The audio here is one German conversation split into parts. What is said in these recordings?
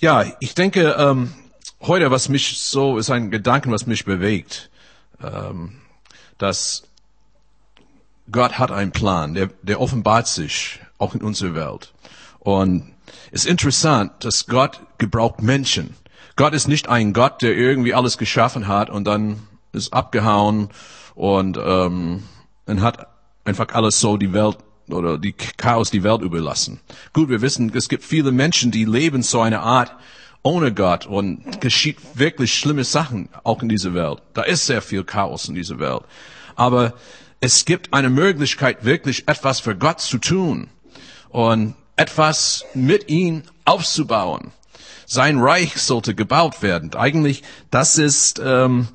Ja, ich denke, ähm, heute, was mich so, ist ein Gedanken, was mich bewegt, ähm, dass Gott hat einen Plan, der, der offenbart sich auch in unserer Welt. Und es ist interessant, dass Gott gebraucht Menschen. Gott ist nicht ein Gott, der irgendwie alles geschaffen hat und dann ist abgehauen und, ähm, und hat einfach alles so die Welt oder die Chaos die Welt überlassen. Gut, wir wissen, es gibt viele Menschen, die leben so eine Art ohne Gott und geschieht wirklich schlimme Sachen auch in dieser Welt. Da ist sehr viel Chaos in dieser Welt. Aber es gibt eine Möglichkeit, wirklich etwas für Gott zu tun und etwas mit ihm aufzubauen. Sein Reich sollte gebaut werden. Eigentlich, das ist ähm,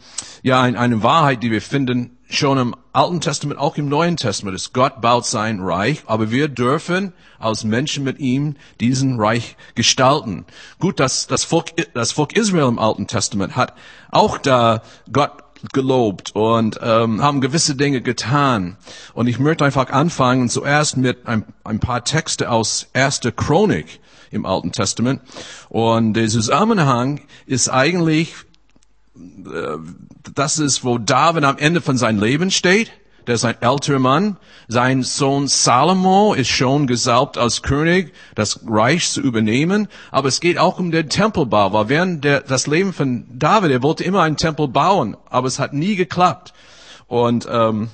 ja eine Wahrheit, die wir finden schon im Alten Testament, auch im Neuen Testament ist. Gott baut sein Reich, aber wir dürfen als Menschen mit ihm diesen Reich gestalten. Gut, das, das, Volk, das Volk Israel im Alten Testament hat auch da Gott gelobt und ähm, haben gewisse Dinge getan. Und ich möchte einfach anfangen zuerst mit ein, ein paar Texte aus Erster Chronik im Alten Testament. Und der Zusammenhang ist eigentlich das ist, wo David am Ende von seinem Leben steht. Der ist ein älterer Mann. Sein Sohn Salomo ist schon gesalbt als König, das Reich zu übernehmen. Aber es geht auch um den Tempelbau, weil während der, das Leben von David, er wollte immer einen Tempel bauen, aber es hat nie geklappt. Und, ähm,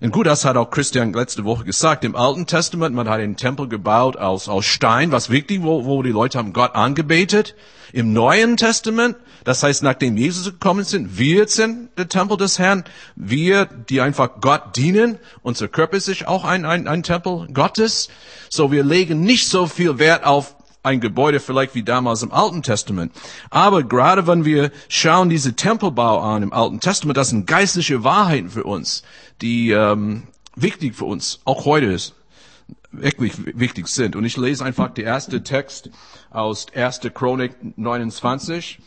und gut, das hat auch Christian letzte Woche gesagt. Im Alten Testament, man hat einen Tempel gebaut aus, aus Stein, was wichtig, wo, wo die Leute haben Gott angebetet. Im Neuen Testament, das heißt, nachdem Jesus gekommen sind, wir sind der Tempel des Herrn. Wir, die einfach Gott dienen. Unser Körper ist auch ein, ein, ein Tempel Gottes. So, wir legen nicht so viel Wert auf ein Gebäude vielleicht wie damals im Alten Testament. Aber gerade wenn wir schauen diese Tempelbau an im Alten Testament, das sind geistliche Wahrheiten für uns, die ähm, wichtig für uns auch heute ist wirklich wichtig sind. Und ich lese einfach den ersten Text aus 1. Chronik 29.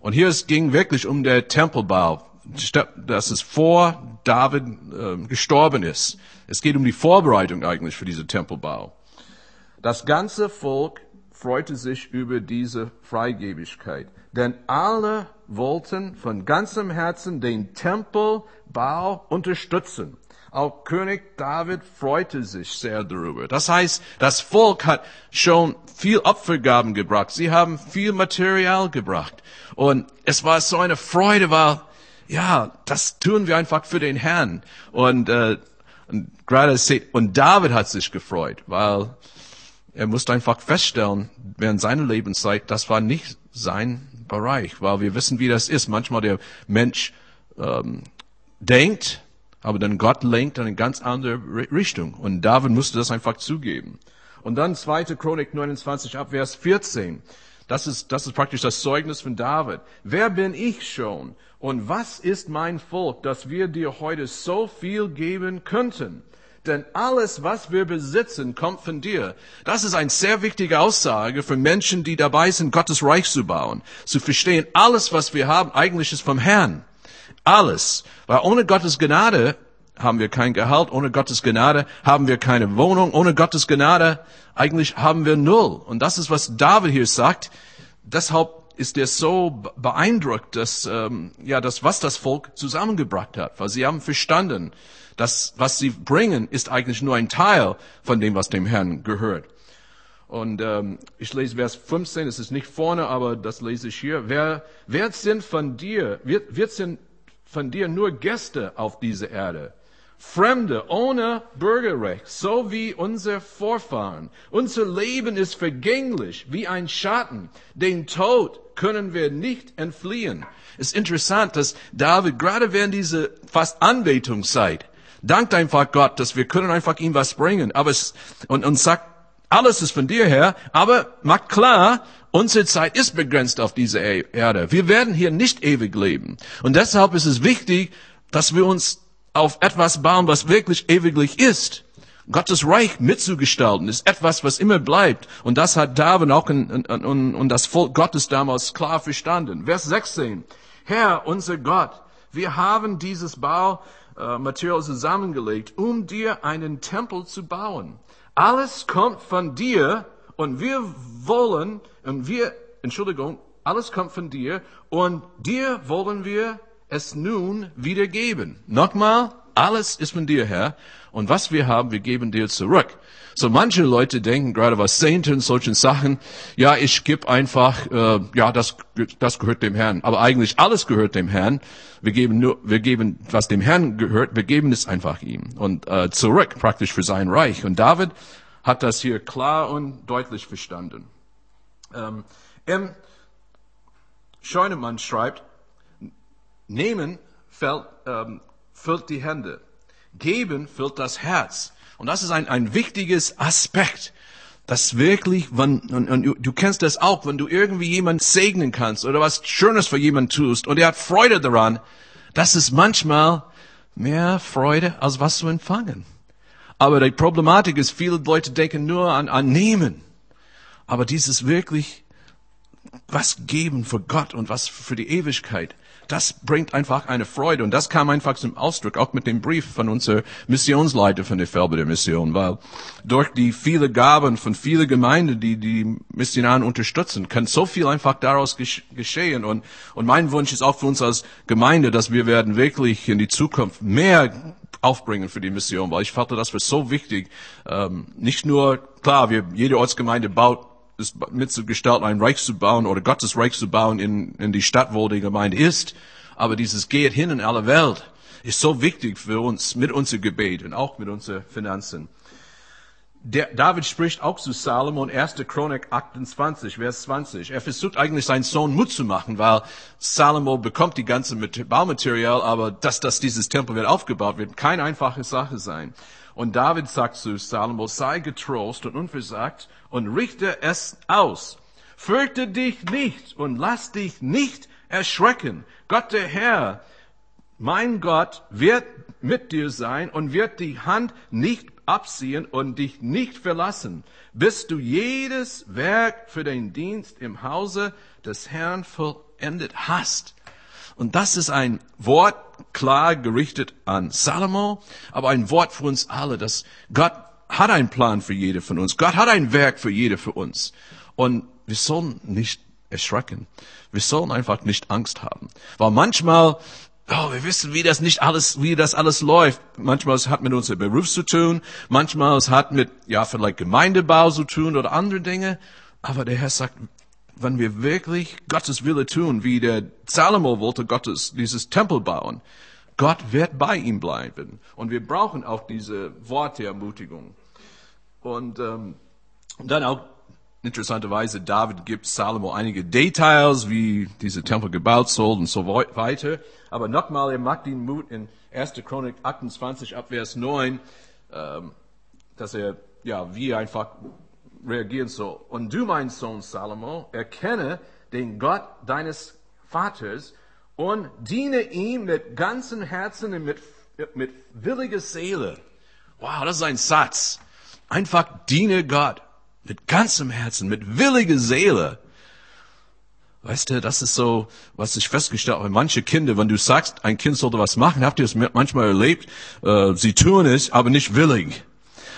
Und hier es ging wirklich um der Tempelbau, dass es vor David äh, gestorben ist. Es geht um die Vorbereitung eigentlich für diesen Tempelbau. Das ganze Volk freute sich über diese Freigebigkeit, denn alle wollten von ganzem Herzen den Tempelbau unterstützen. Auch König David freute sich sehr darüber. Das heißt, das Volk hat schon viel Opfergaben gebracht. Sie haben viel Material gebracht. Und es war so eine Freude, weil, ja, das tun wir einfach für den Herrn. Und, äh, und gerade und David hat sich gefreut, weil er musste einfach feststellen, während seiner Lebenszeit, das war nicht sein Bereich, weil wir wissen, wie das ist. Manchmal der Mensch ähm, denkt, aber dann Gott lenkt in eine ganz andere Richtung. Und David musste das einfach zugeben. Und dann 2. Chronik 29 ab Vers 14. Das ist, das ist praktisch das Zeugnis von David. Wer bin ich schon? Und was ist mein Volk, dass wir dir heute so viel geben könnten? Denn alles, was wir besitzen, kommt von dir. Das ist eine sehr wichtige Aussage für Menschen, die dabei sind, Gottes Reich zu bauen. Zu verstehen, alles, was wir haben, eigentlich ist vom Herrn. Alles. Weil ohne Gottes Gnade haben wir kein Gehalt, ohne Gottes Gnade haben wir keine Wohnung, ohne Gottes Gnade eigentlich haben wir null. Und das ist, was David hier sagt. Deshalb ist er so beeindruckt, dass, ähm, ja, das, was das Volk zusammengebracht hat. Weil sie haben verstanden, dass was sie bringen, ist eigentlich nur ein Teil von dem, was dem Herrn gehört. Und ähm, ich lese Vers 15, es ist nicht vorne, aber das lese ich hier. Wer, wer sind von dir, wird, wird sind von dir nur Gäste auf dieser Erde. Fremde ohne Bürgerrecht, so wie unser Vorfahren. Unser Leben ist vergänglich, wie ein Schatten. Den Tod können wir nicht entfliehen. Es ist interessant, dass David gerade während dieser fast Anbetungszeit dankt einfach Gott, dass wir können einfach ihm was bringen. Aber es, und, und sagt, alles ist von dir her, aber macht klar, Unsere Zeit ist begrenzt auf dieser e- Erde. Wir werden hier nicht ewig leben. Und deshalb ist es wichtig, dass wir uns auf etwas bauen, was wirklich ewiglich ist. Gottes Reich mitzugestalten ist etwas, was immer bleibt. Und das hat David auch und das Volk Gottes damals klar verstanden. Vers 16. Herr, unser Gott, wir haben dieses Baumaterial äh, zusammengelegt, um dir einen Tempel zu bauen. Alles kommt von dir und wir wollen und wir Entschuldigung, alles kommt von dir und dir wollen wir es nun wieder geben. Nochmal, alles ist von dir, Herr. Und was wir haben, wir geben dir zurück. So manche Leute denken gerade was Zehnten, solchen Sachen, ja, ich gebe einfach, äh, ja, das, das gehört dem Herrn. Aber eigentlich alles gehört dem Herrn. Wir geben nur, wir geben, was dem Herrn gehört, wir geben es einfach ihm. Und äh, zurück praktisch für sein Reich. Und David hat das hier klar und deutlich verstanden. Ähm, M. Scheunemann schreibt, nehmen fällt, ähm, füllt die Hände, geben füllt das Herz. Und das ist ein, ein wichtiges Aspekt, das wirklich, wenn, und, und du, kennst das auch, wenn du irgendwie jemanden segnen kannst oder was Schönes für jemanden tust und er hat Freude daran, das ist manchmal mehr Freude, als was zu empfangen. Aber die Problematik ist, viele Leute denken nur an, an Nehmen. Aber dieses wirklich was geben für Gott und was für die Ewigkeit, das bringt einfach eine Freude. Und das kam einfach zum Ausdruck, auch mit dem Brief von unserer Missionsleiter von der Felber Mission, weil durch die viele Gaben von vielen Gemeinden, die die Missionaren unterstützen, kann so viel einfach daraus geschehen. Und, und mein Wunsch ist auch für uns als Gemeinde, dass wir werden wirklich in die Zukunft mehr aufbringen für die Mission, weil ich fand das für so wichtig. Ähm, nicht nur, klar, wir, jede Ortsgemeinde baut ist mitzugestalten, ein Reich zu bauen oder Gottes Reich zu bauen in, in die Stadt, wo die Gemeinde ist. Aber dieses geht hin in alle Welt ist so wichtig für uns mit unser Gebet und auch mit unseren Finanzen. Der, David spricht auch zu Salomon, 1. Chronik 28, Vers 20. Er versucht eigentlich seinen Sohn Mut zu machen, weil Salomo bekommt die ganze Baumaterial, aber dass, dass dieses Tempel wird aufgebaut wird, keine einfache Sache sein. Und David sagt zu Salomo, sei getrost und unversagt und richte es aus. Fürchte dich nicht und lass dich nicht erschrecken. Gott der Herr, mein Gott, wird mit dir sein und wird die Hand nicht abziehen und dich nicht verlassen, bis du jedes Werk für den Dienst im Hause des Herrn vollendet hast. Und das ist ein Wort klar gerichtet an Salomo, aber ein Wort für uns alle, dass Gott hat einen Plan für jede von uns. Gott hat ein Werk für jede von uns. Und wir sollen nicht erschrecken. Wir sollen einfach nicht Angst haben. Weil manchmal, oh, wir wissen, wie das nicht alles, wie das alles läuft. Manchmal es hat mit unserem Beruf zu tun. Manchmal es hat mit, ja, vielleicht Gemeindebau zu tun oder andere Dinge. Aber der Herr sagt, wenn wir wirklich Gottes Wille tun, wie der Salomo wollte Gottes, dieses Tempel bauen, Gott wird bei ihm bleiben. Und wir brauchen auch diese Worte Ermutigung. Und ähm, dann auch interessanterweise, David gibt Salomo einige Details, wie diese Tempel gebaut soll und so weiter. Aber nochmal, er macht den Mut in 1. Chronik 28 ab Vers 9, ähm, dass er, ja, wie einfach reagieren soll. Und du, mein Sohn Salomo, erkenne den Gott deines Vaters und diene ihm mit ganzem Herzen und mit, mit williger Seele. Wow, das ist ein Satz. Einfach diene Gott mit ganzem Herzen, mit williger Seele. Weißt du, das ist so, was ich festgestellt habe. Manche Kinder, wenn du sagst, ein Kind sollte was machen, habt ihr es manchmal erlebt, äh, sie tun es, aber nicht willig.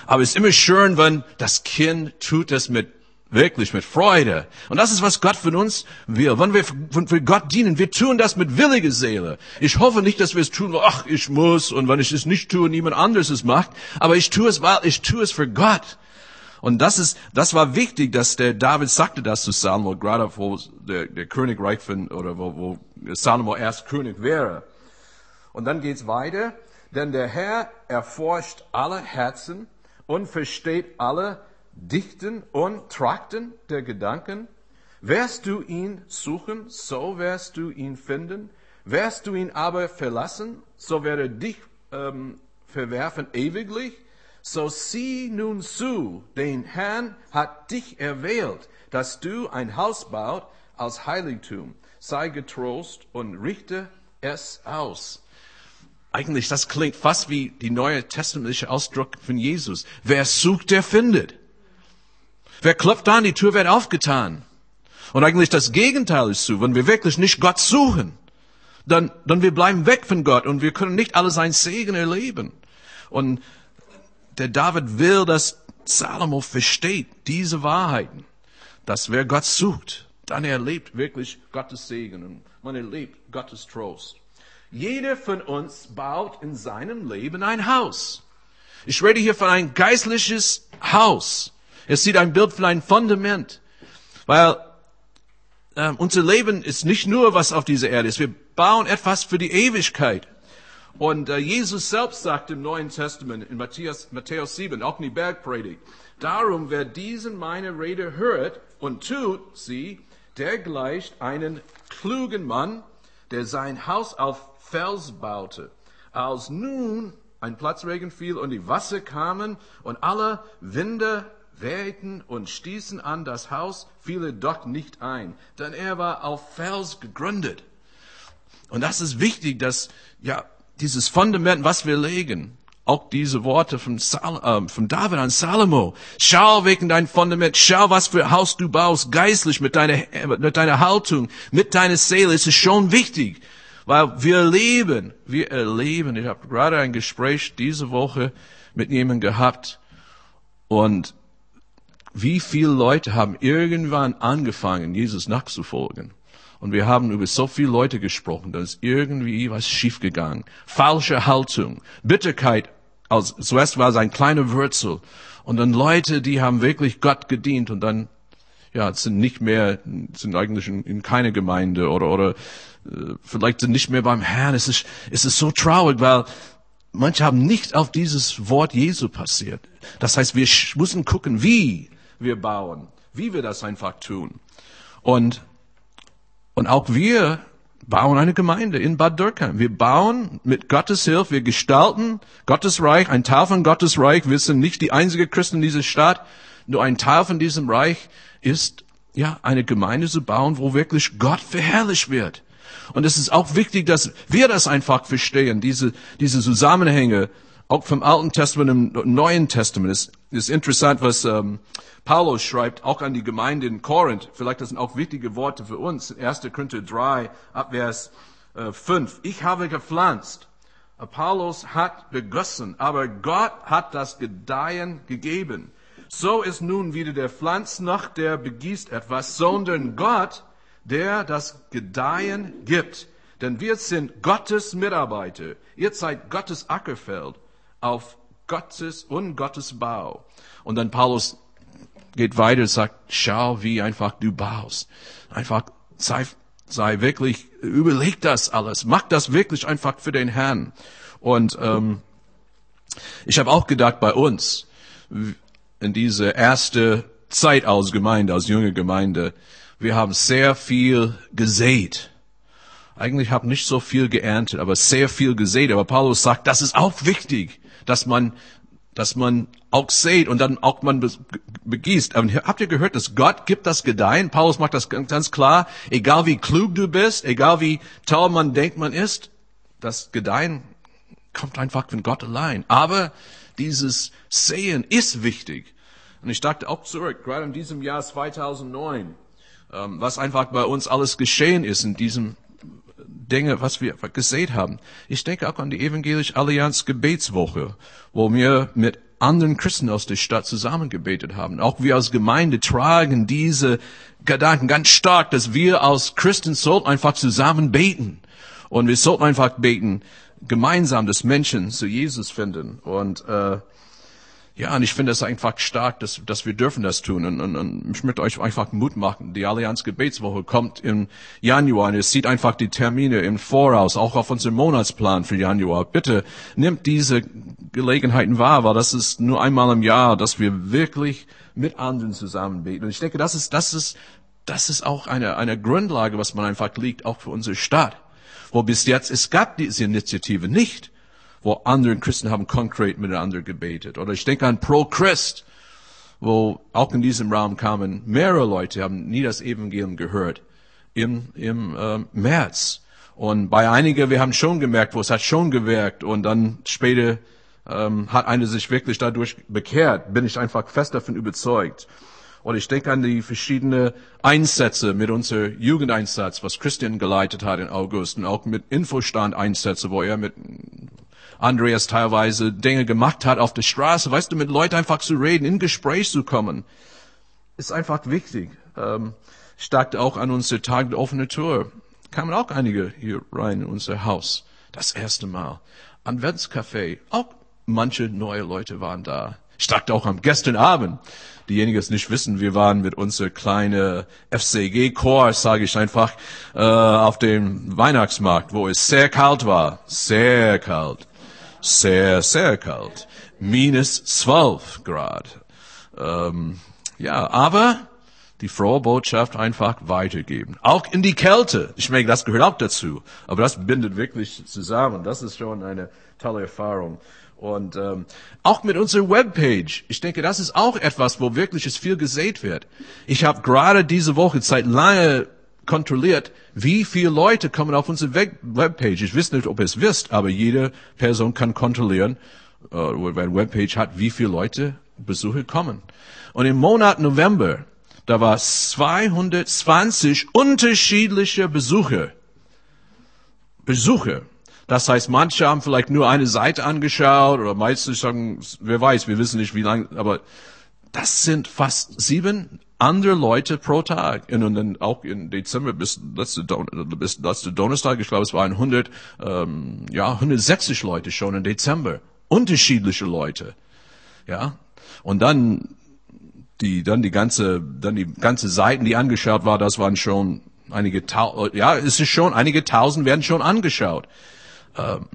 Aber es ist immer schön, wenn das Kind tut es mit wirklich mit Freude. Und das ist, was Gott von uns will. Wenn wir für Gott dienen, wir tun das mit williger Seele. Ich hoffe nicht, dass wir es tun, ach, ich muss, und wenn ich es nicht tue, niemand anderes es macht. Aber ich tue es, weil ich tue es für Gott. Und das ist, das war wichtig, dass der David sagte das zu Salomo, gerade wo der, der Königreich von, oder wo, wo Salomo erst König wäre. Und dann geht's weiter. Denn der Herr erforscht alle Herzen und versteht alle Dichten und Trakten der Gedanken. Wirst du ihn suchen, so wirst du ihn finden. Wirst du ihn aber verlassen, so werde dich ähm, verwerfen ewiglich. So sieh nun zu, den Herrn hat dich erwählt, dass du ein Haus baut als Heiligtum. Sei getrost und richte es aus. Eigentlich, das klingt fast wie die neue testamentliche Ausdruck von Jesus. Wer sucht, der findet. Wer klopft an, die Tür wird aufgetan. Und eigentlich das Gegenteil ist so, wenn wir wirklich nicht Gott suchen, dann, dann wir bleiben weg von Gott und wir können nicht alle sein Segen erleben. Und der David will, dass Salomo versteht diese Wahrheiten, dass wer Gott sucht, dann erlebt wirklich Gottes Segen und man erlebt Gottes Trost. Jeder von uns baut in seinem Leben ein Haus. Ich rede hier von ein geistliches Haus. Es sieht ein Bild von einem Fundament. Weil äh, unser Leben ist nicht nur, was auf dieser Erde ist. Wir bauen etwas für die Ewigkeit. Und äh, Jesus selbst sagt im Neuen Testament, in Matthäus, Matthäus 7, auch in die Bergpredigt, darum, wer diesen meine Rede hört und tut sie, der gleicht einen klugen Mann, der sein Haus auf Fels baute. Als nun ein Platzregen fiel und die Wasser kamen und alle Winde wehten und stießen an das Haus, fiel er doch nicht ein, denn er war auf Fels gegründet. Und das ist wichtig, dass, ja, dieses Fundament, was wir legen, auch diese Worte von, Sal äh, von David an Salomo. Schau wegen dein Fundament, schau, was für Haus du baust, geistlich, mit deiner, mit deiner Haltung, mit deiner Seele. Es ist schon wichtig, weil wir leben, wir erleben. Ich habe gerade ein Gespräch diese Woche mit jemandem gehabt und wie viele Leute haben irgendwann angefangen, Jesus nachzufolgen? Und wir haben über so viele Leute gesprochen, da ist irgendwie was schiefgegangen. Falsche Haltung, Bitterkeit, als, zuerst war es ein kleiner Wurzel. Und dann Leute, die haben wirklich Gott gedient und dann, ja, sind nicht mehr, sind eigentlich in, in keine Gemeinde oder, oder äh, vielleicht sind nicht mehr beim Herrn. Es ist, es ist so traurig, weil manche haben nicht auf dieses Wort Jesu passiert. Das heißt, wir müssen gucken, wie wir bauen, wie wir das einfach tun. Und, und auch wir bauen eine Gemeinde in Bad Dürkheim. Wir bauen mit Gottes Hilfe, wir gestalten Gottes Reich, ein Teil von Gottes Reich. Wir sind nicht die einzige Christen in dieser Stadt. Nur ein Teil von diesem Reich ist, ja, eine Gemeinde zu bauen, wo wirklich Gott verherrlicht wird. Und es ist auch wichtig, dass wir das einfach verstehen, diese, diese Zusammenhänge, auch vom Alten Testament im Neuen Testament. Es ist interessant, was ähm, Paulus schreibt, auch an die Gemeinde in Korinth. Vielleicht das sind auch wichtige Worte für uns. 1. Korinther 3, Abvers äh, 5. Ich habe gepflanzt, Apollos hat begossen, aber Gott hat das Gedeihen gegeben. So ist nun wieder der Pflanz noch, der begießt etwas, sondern Gott, der das Gedeihen gibt. Denn wir sind Gottes Mitarbeiter. Ihr seid Gottes Ackerfeld auf Gottes und Gottes Bau. Und dann Paulus geht weiter, sagt, schau, wie einfach du baust. Einfach sei, sei wirklich, überleg das alles, mach das wirklich einfach für den Herrn. Und ähm, ich habe auch gedacht, bei uns, in diese erste Zeit als Gemeinde, als junge Gemeinde, wir haben sehr viel gesät. Eigentlich habe nicht so viel geerntet, aber sehr viel gesät. Aber Paulus sagt, das ist auch wichtig dass man, dass man auch sät und dann auch man begießt. Habt ihr gehört, dass Gott gibt das Gedeihen? Paulus macht das ganz klar. Egal wie klug du bist, egal wie toll man denkt man ist, das Gedeihen kommt einfach von Gott allein. Aber dieses Sehen ist wichtig. Und ich dachte auch zurück, gerade in diesem Jahr 2009, ähm, was einfach bei uns alles geschehen ist in diesem Dinge, was wir gesehen haben. Ich denke auch an die Evangelisch Allianz Gebetswoche, wo wir mit anderen Christen aus der Stadt zusammengebetet haben. Auch wir als Gemeinde tragen diese Gedanken ganz stark, dass wir als Christen sollten einfach zusammen beten. Und wir sollten einfach beten, gemeinsam, dass Menschen zu Jesus finden. Und äh, ja, und ich finde es einfach stark, dass, dass wir dürfen das tun. Und, und, und ich möchte euch einfach Mut machen. Die Allianz Gebetswoche kommt im Januar und es sieht einfach die Termine im Voraus, auch auf unserem Monatsplan für Januar. Bitte nimmt diese Gelegenheiten wahr, weil das ist nur einmal im Jahr, dass wir wirklich mit anderen zusammen beten. Und ich denke, das ist, das ist, das ist auch eine, eine Grundlage, was man einfach liegt, auch für unsere Stadt. Wo bis jetzt, es gab diese Initiative nicht wo andere Christen haben konkret miteinander gebetet. Oder ich denke an Pro Christ, wo auch in diesem Raum kamen mehrere Leute, haben nie das Evangelium gehört im, im äh, März. Und bei einigen, wir haben schon gemerkt, wo es hat schon gewirkt. Und dann später ähm, hat eine sich wirklich dadurch bekehrt. Bin ich einfach fest davon überzeugt. Und ich denke an die verschiedenen Einsätze mit unserem Jugendeinsatz, was Christian geleitet hat in August und auch mit Infostand-Einsätze, wo er mit Andreas teilweise Dinge gemacht hat auf der Straße, weißt du, mit Leuten einfach zu reden, in Gespräch zu kommen, ist einfach wichtig. Ähm, starkte auch an unsere Tag der offene Tür. Kamen auch einige hier rein in unser Haus. Das erste Mal. Adventscafé. Auch manche neue Leute waren da. Dachte auch am gestern Abend. Diejenigen, die es nicht wissen, wir waren mit unserer kleinen FCG-Chor, sage ich einfach, äh, auf dem Weihnachtsmarkt, wo es sehr kalt war. Sehr kalt. Sehr, sehr kalt. Minus zwölf Grad. Ähm, ja, aber die frohe Botschaft einfach weitergeben. Auch in die Kälte. Ich meine, das gehört auch dazu. Aber das bindet wirklich zusammen. Das ist schon eine tolle Erfahrung. Und ähm, auch mit unserer Webpage. Ich denke, das ist auch etwas, wo wirklich es viel gesät wird. Ich habe gerade diese Woche seit lange kontrolliert, wie viele Leute kommen auf unsere Webpage. Ich weiß nicht, ob ihr es wisst, aber jede Person kann kontrollieren, äh, wer eine Webpage hat, wie viele Leute Besucher kommen. Und im Monat November, da war 220 unterschiedliche Besucher. Besucher. Das heißt, manche haben vielleicht nur eine Seite angeschaut oder meistens sagen, wer weiß, wir wissen nicht wie lange, aber das sind fast sieben andere Leute pro Tag. Und dann auch im Dezember bis letzte, bis letzte Donnerstag, ich glaube, es waren 100, ähm, ja, 160 Leute schon im Dezember. Unterschiedliche Leute. Ja. Und dann die, dann die ganze, dann die ganze Seiten, die angeschaut war, das waren schon einige, tausend, ja, es ist schon, einige tausend werden schon angeschaut. Ähm,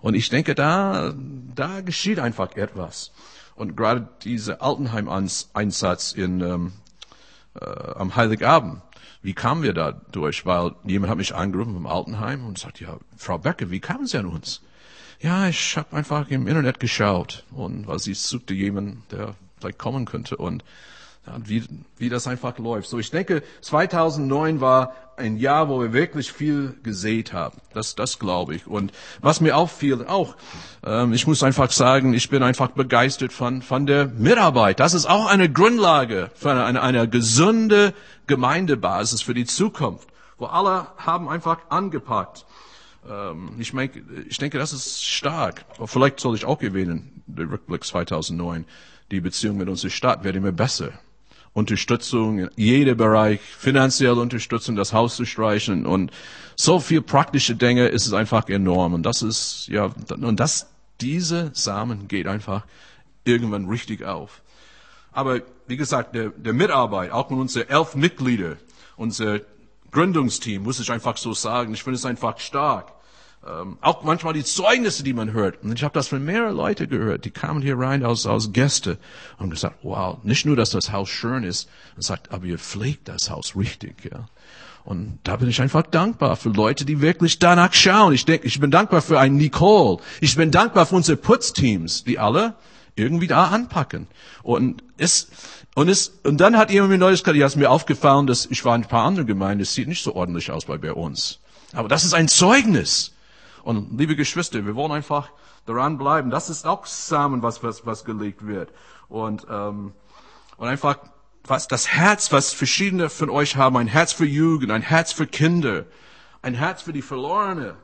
und ich denke, da, da geschieht einfach etwas. Und gerade dieser Altenheim-Einsatz in, ähm, äh, am Heiligabend, wie kamen wir da durch? Weil jemand hat mich angerufen vom Altenheim und sagt, ja, Frau Becker, wie kamen Sie an uns? Ja, ich habe einfach im Internet geschaut und weil sie suchte jemanden, der vielleicht kommen könnte und wie, wie das einfach läuft. So, ich denke, 2009 war ein Jahr, wo wir wirklich viel gesät haben. Das, das glaube ich. Und was mir auffiel, auch, ähm, ich muss einfach sagen, ich bin einfach begeistert von, von der Mitarbeit. Das ist auch eine Grundlage für eine, eine, eine gesunde Gemeindebasis für die Zukunft, wo alle haben einfach angepackt. Ähm, ich, mein, ich denke, das ist stark. Vielleicht soll ich auch gewinnen, der Rückblick 2009. Die Beziehung mit unserer Stadt wird immer besser. Unterstützung in jedem Bereich, finanzielle Unterstützung, das Haus zu streichen und so viel praktische Dinge ist es einfach enorm. Und das ist, ja, und das, diese Samen geht einfach irgendwann richtig auf. Aber wie gesagt, der, der Mitarbeit, auch mit unseren elf Mitglieder, unser Gründungsteam, muss ich einfach so sagen, ich finde es einfach stark. Ähm, auch manchmal die Zeugnisse, die man hört. Und ich habe das von mehreren Leuten gehört, die kamen hier rein als, als Gäste und gesagt, wow, nicht nur, dass das Haus schön ist, und sagt, aber ihr pflegt das Haus richtig, ja. Und da bin ich einfach dankbar für Leute, die wirklich danach schauen. Ich denke, ich bin dankbar für einen Nicole. Ich bin dankbar für unsere Putzteams, die alle irgendwie da anpacken. Und es, und es, und dann hat jemand mir Neues gesagt, ja, ist mir aufgefallen, dass ich war in ein paar anderen Gemeinden, es sieht nicht so ordentlich aus bei, bei uns. Aber das ist ein Zeugnis. Und liebe Geschwister, wir wollen einfach daran bleiben. Das ist auch Samen, was, was, was gelegt wird. Und, ähm, und einfach was das Herz, was verschiedene von euch haben, ein Herz für Jugend, ein Herz für Kinder, ein Herz für die Verlorene.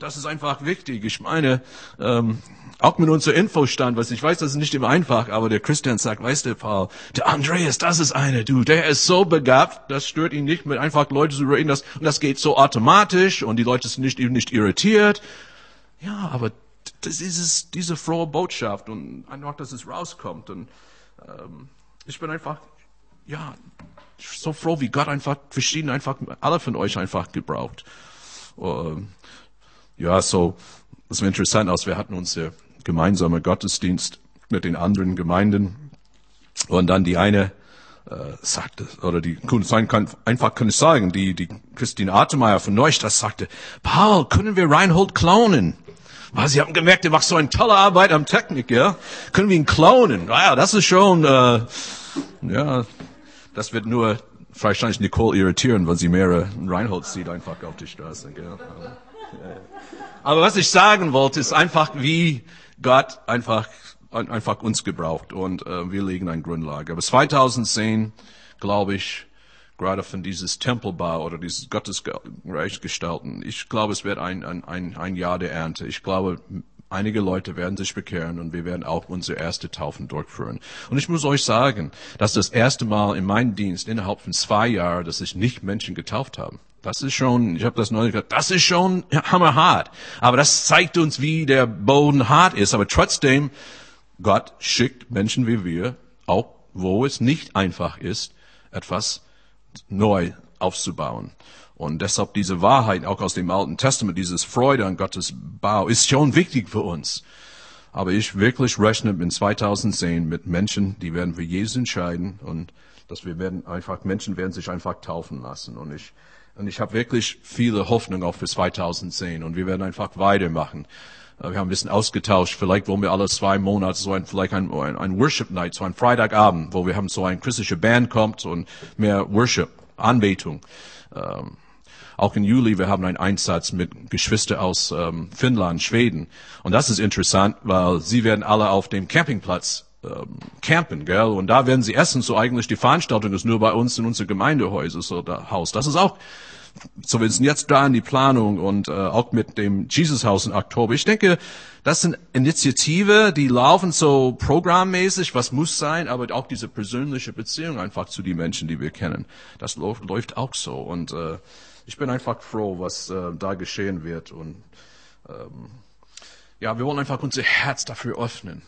Das ist einfach wichtig. Ich meine, ähm, auch mit unserem Infostand, was ich weiß, das ist nicht immer einfach, aber der Christian sagt, weißt du, Paul, der Andreas, das ist einer, du, der ist so begabt, das stört ihn nicht, mit einfach Leute zu reden, das, und das geht so automatisch und die Leute sind nicht, nicht irritiert. Ja, aber das ist diese frohe Botschaft und einfach, dass es rauskommt und ähm, ich bin einfach, ja, so froh, wie Gott einfach verschieden einfach alle von euch einfach gebraucht. Ähm, ja, so, das ist interessant aus. Wir hatten uns ja gemeinsame Gottesdienst mit den anderen Gemeinden. Und dann die eine äh, sagte, oder die sein kann, einfach kann ich sagen, die, die Christine Atemeyer von Neustadt sagte, Paul, können wir Reinhold klonen? Weil sie haben gemerkt, er macht so eine tolle Arbeit am Technik, ja? Können wir ihn klonen? Naja, das ist schon, äh, ja, das wird nur wahrscheinlich Nicole irritieren, weil sie mehrere Reinhold sieht einfach auf die Straße, gell? Aber, ja. Aber was ich sagen wollte, ist einfach, wie Gott einfach, einfach uns gebraucht und äh, wir legen eine Grundlage. Aber 2010, glaube ich, gerade von dieses Tempelbau oder dieses Gottesreich gestalten, ich glaube, es wird ein, ein, ein, Jahr der Ernte. Ich glaube, Einige Leute werden sich bekehren und wir werden auch unsere erste Taufen durchführen. Und ich muss euch sagen, dass das erste Mal in meinem Dienst innerhalb von zwei Jahren, dass sich nicht Menschen getauft haben. Das ist schon, ich habe das neulich gesagt, das ist schon hammerhart. Aber das zeigt uns, wie der Boden hart ist. Aber trotzdem, Gott schickt Menschen wie wir, auch wo es nicht einfach ist, etwas neu aufzubauen. Und deshalb diese Wahrheit auch aus dem Alten Testament, dieses Freude an Gottes Bau, ist schon wichtig für uns. Aber ich wirklich rechne in 2010 mit Menschen, die werden für Jesus entscheiden und dass wir werden einfach, Menschen werden sich einfach taufen lassen. Und ich, und ich habe wirklich viele Hoffnung auch für 2010 und wir werden einfach weitermachen. Äh, wir haben ein bisschen ausgetauscht. Vielleicht wollen wir alle zwei Monate so ein, vielleicht ein, ein, Worship Night, so ein Freitagabend, wo wir haben so ein christliche Band kommt und mehr Worship, Anbetung. Ähm, auch im Juli, wir haben einen Einsatz mit Geschwistern aus ähm, Finnland, Schweden. Und das ist interessant, weil sie werden alle auf dem Campingplatz ähm, campen, gell? Und da werden sie essen. So eigentlich die Veranstaltung ist nur bei uns in unser Gemeindehäuser oder Haus. Das ist auch so, wir sind jetzt da in die Planung und äh, auch mit dem Jesus Haus in Oktober. Ich denke, das sind Initiative, die laufen so programmmäßig, was muss sein, aber auch diese persönliche Beziehung einfach zu den Menschen, die wir kennen. Das läuft, läuft auch so. Und äh, ich bin einfach froh, was äh, da geschehen wird. Und ähm, ja, wir wollen einfach unser Herz dafür öffnen.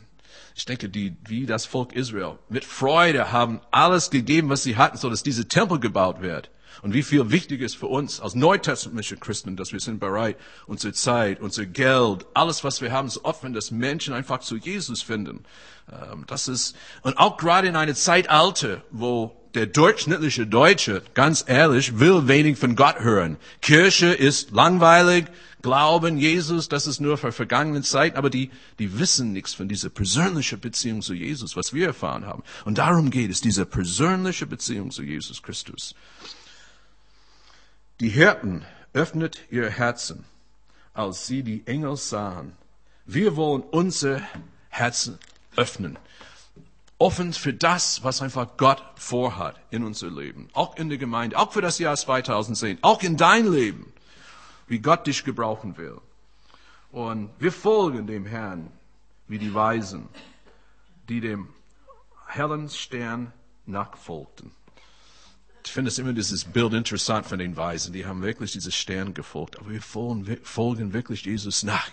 Ich denke, die, wie das Volk Israel mit Freude haben alles gegeben, was sie hatten, so dass diese Tempel gebaut wird. Und wie viel wichtig ist für uns als neutestamentliche Christen, dass wir sind bereit, unsere Zeit, unser Geld, alles, was wir haben, zu opfern, dass Menschen einfach zu Jesus finden. Ähm, das ist, und auch gerade in einer Zeitalter, wo der durchschnittliche Deutsche, ganz ehrlich, will wenig von Gott hören. Kirche ist langweilig, Glauben, Jesus, das ist nur für vergangene Zeit, aber die, die wissen nichts von dieser persönlichen Beziehung zu Jesus, was wir erfahren haben. Und darum geht es, diese persönliche Beziehung zu Jesus Christus. Die Hirten öffnet ihr Herzen, als sie die Engel sahen. Wir wollen unser Herzen öffnen. Offen für das, was einfach Gott vorhat in unser Leben. Auch in der Gemeinde, auch für das Jahr 2010, auch in dein Leben, wie Gott dich gebrauchen will. Und wir folgen dem Herrn wie die Weisen, die dem hellen Stern nachfolgten ich finde es immer dieses Bild interessant von den Weisen. Die haben wirklich dieses Stern gefolgt. Aber wir folgen, folgen wirklich Jesus nach.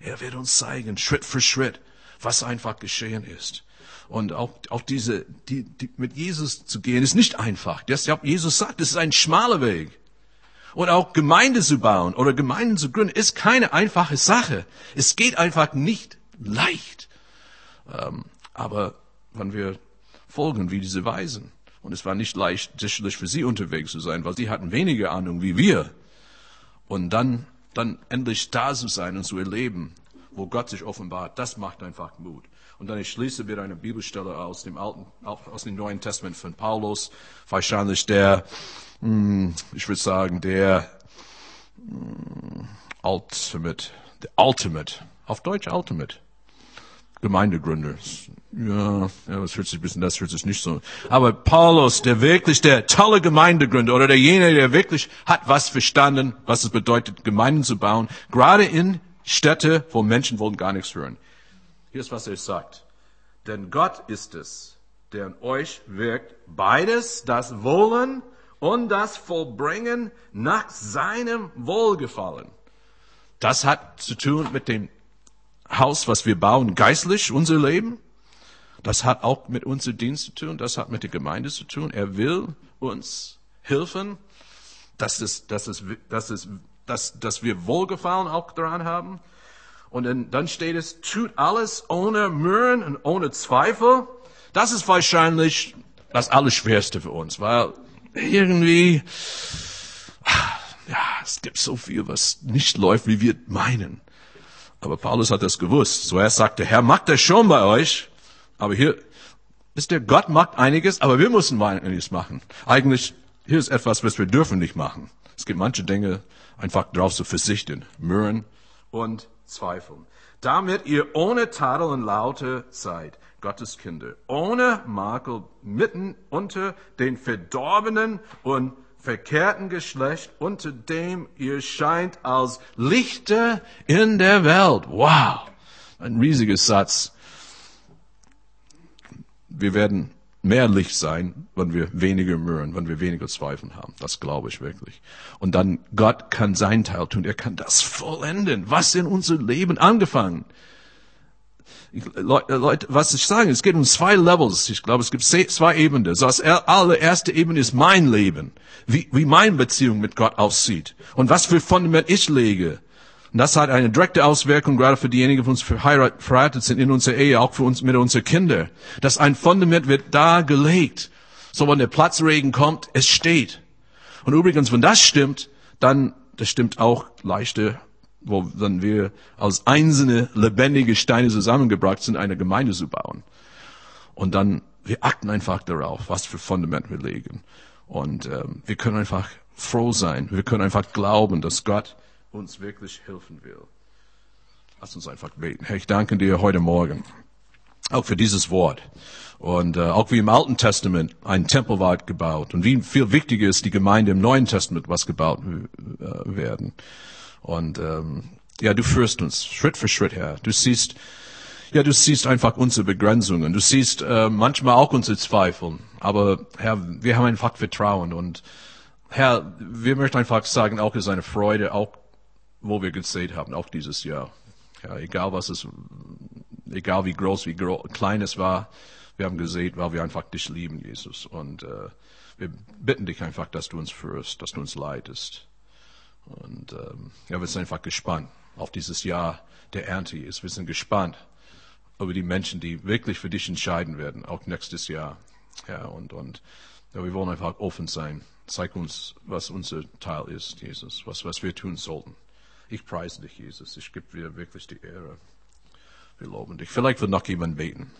Er wird uns zeigen, Schritt für Schritt, was einfach geschehen ist. Und auch, auch diese, die, die, mit Jesus zu gehen, ist nicht einfach. Deshalb Jesus sagt, es ist ein schmaler Weg. Und auch Gemeinde zu bauen oder Gemeinden zu gründen, ist keine einfache Sache. Es geht einfach nicht leicht. Ähm, aber wenn wir folgen wie diese Weisen, und es war nicht leicht, sicherlich für sie unterwegs zu sein, weil sie hatten weniger Ahnung wie wir. Und dann, dann endlich da zu sein und zu erleben, wo Gott sich offenbart, das macht einfach Mut. Und dann ich schließe mit einer Bibelstelle aus dem Alten, aus dem Neuen Testament von Paulus, wahrscheinlich der, hm, ich würde sagen, der hm, Ultimate, der Ultimate, auf Deutsch Ultimate, Gemeindegründer. Ja, ja, das hört sich ein bisschen, das hört sich nicht so. Aber Paulus, der wirklich der tolle Gemeindegründer oder derjenige, der wirklich hat was verstanden, was es bedeutet, Gemeinden zu bauen, gerade in Städte, wo Menschen wollen gar nichts hören. Hier ist, was er sagt. Denn Gott ist es, der in euch wirkt, beides, das Wollen und das Vollbringen nach seinem Wohlgefallen. Das hat zu tun mit dem Haus, was wir bauen, geistlich, unser Leben. Das hat auch mit unserem Dienst zu tun, das hat mit der Gemeinde zu tun. Er will uns helfen, dass, es, dass, es, dass, es, dass, dass wir Wohlgefallen auch daran haben. Und dann, steht es, tut alles ohne Mühen und ohne Zweifel. Das ist wahrscheinlich das Allerschwerste für uns, weil irgendwie, ja, es gibt so viel, was nicht läuft, wie wir meinen. Aber Paulus hat das gewusst. Zuerst sagte, Herr macht das schon bei euch. Aber hier, wisst ihr, Gott macht einiges, aber wir müssen einiges machen. Eigentlich, hier ist etwas, was wir dürfen nicht machen. Es gibt manche Dinge, einfach darauf zu verzichten. Mürren und Zweifeln. Damit ihr ohne Tadel und Laute seid, Gottes Kinder, ohne Makel mitten unter den Verdorbenen und verkehrten Geschlecht, unter dem ihr scheint als Lichter in der Welt. Wow. ein riesiger Satz. Wir werden mehr Licht sein, wenn wir weniger Mühen, wenn wir weniger Zweifel haben. Das glaube ich wirklich. Und dann Gott kann sein Teil tun. Er kann das vollenden. Was in unser Leben angefangen? Leute, was ich sage, es geht um zwei Levels. Ich glaube, es gibt zwei Ebenen. Das allererste Ebene ist mein Leben. Wie, wie meine Beziehung mit Gott aussieht. Und was für Fundament ich lege. Und das hat eine direkte Auswirkung, gerade für diejenigen, die uns verheiratet sind in unserer Ehe, auch für uns mit unseren Kindern. Dass ein Fundament wird da gelegt. So, wenn der Platzregen kommt, es steht. Und übrigens, wenn das stimmt, dann, das stimmt auch leichte, wo dann wir als einzelne lebendige Steine zusammengebracht sind, eine Gemeinde zu bauen. Und dann, wir achten einfach darauf, was für Fundament wir legen. Und ähm, wir können einfach froh sein. Wir können einfach glauben, dass Gott uns wirklich helfen will. Lass uns einfach beten. Herr, ich danke dir heute Morgen auch für dieses Wort. Und äh, auch wie im Alten Testament ein Tempel war gebaut und wie viel wichtiger ist die Gemeinde im Neuen Testament, was gebaut äh, werden. Und ähm, ja, du führst uns Schritt für Schritt her. Du siehst, ja, du siehst einfach unsere Begrenzungen. Du siehst äh, manchmal auch unsere Zweifel. Aber Herr, wir haben einfach Vertrauen und Herr, wir möchten einfach sagen, auch ist eine Freude, auch wo wir gesät haben, auch dieses Jahr. Ja, egal was es, egal wie groß, wie gro klein es war, wir haben gesehen, weil wir einfach dich lieben, Jesus. Und äh, wir bitten dich einfach, dass du uns führst, dass du uns leitest. Und ähm, ja, wir sind einfach gespannt auf dieses Jahr der Ernte ist. Wir sind gespannt über die Menschen, die wirklich für dich entscheiden werden, auch nächstes Jahr. Ja, und, und ja, wir wollen einfach offen sein. Zeig uns, was unser Teil ist, Jesus, was, was wir tun sollten. Ich preise dich, Jesus. Ich gebe dir wirklich die Ehre. Wir loben dich. Vielleicht wird noch jemand beten.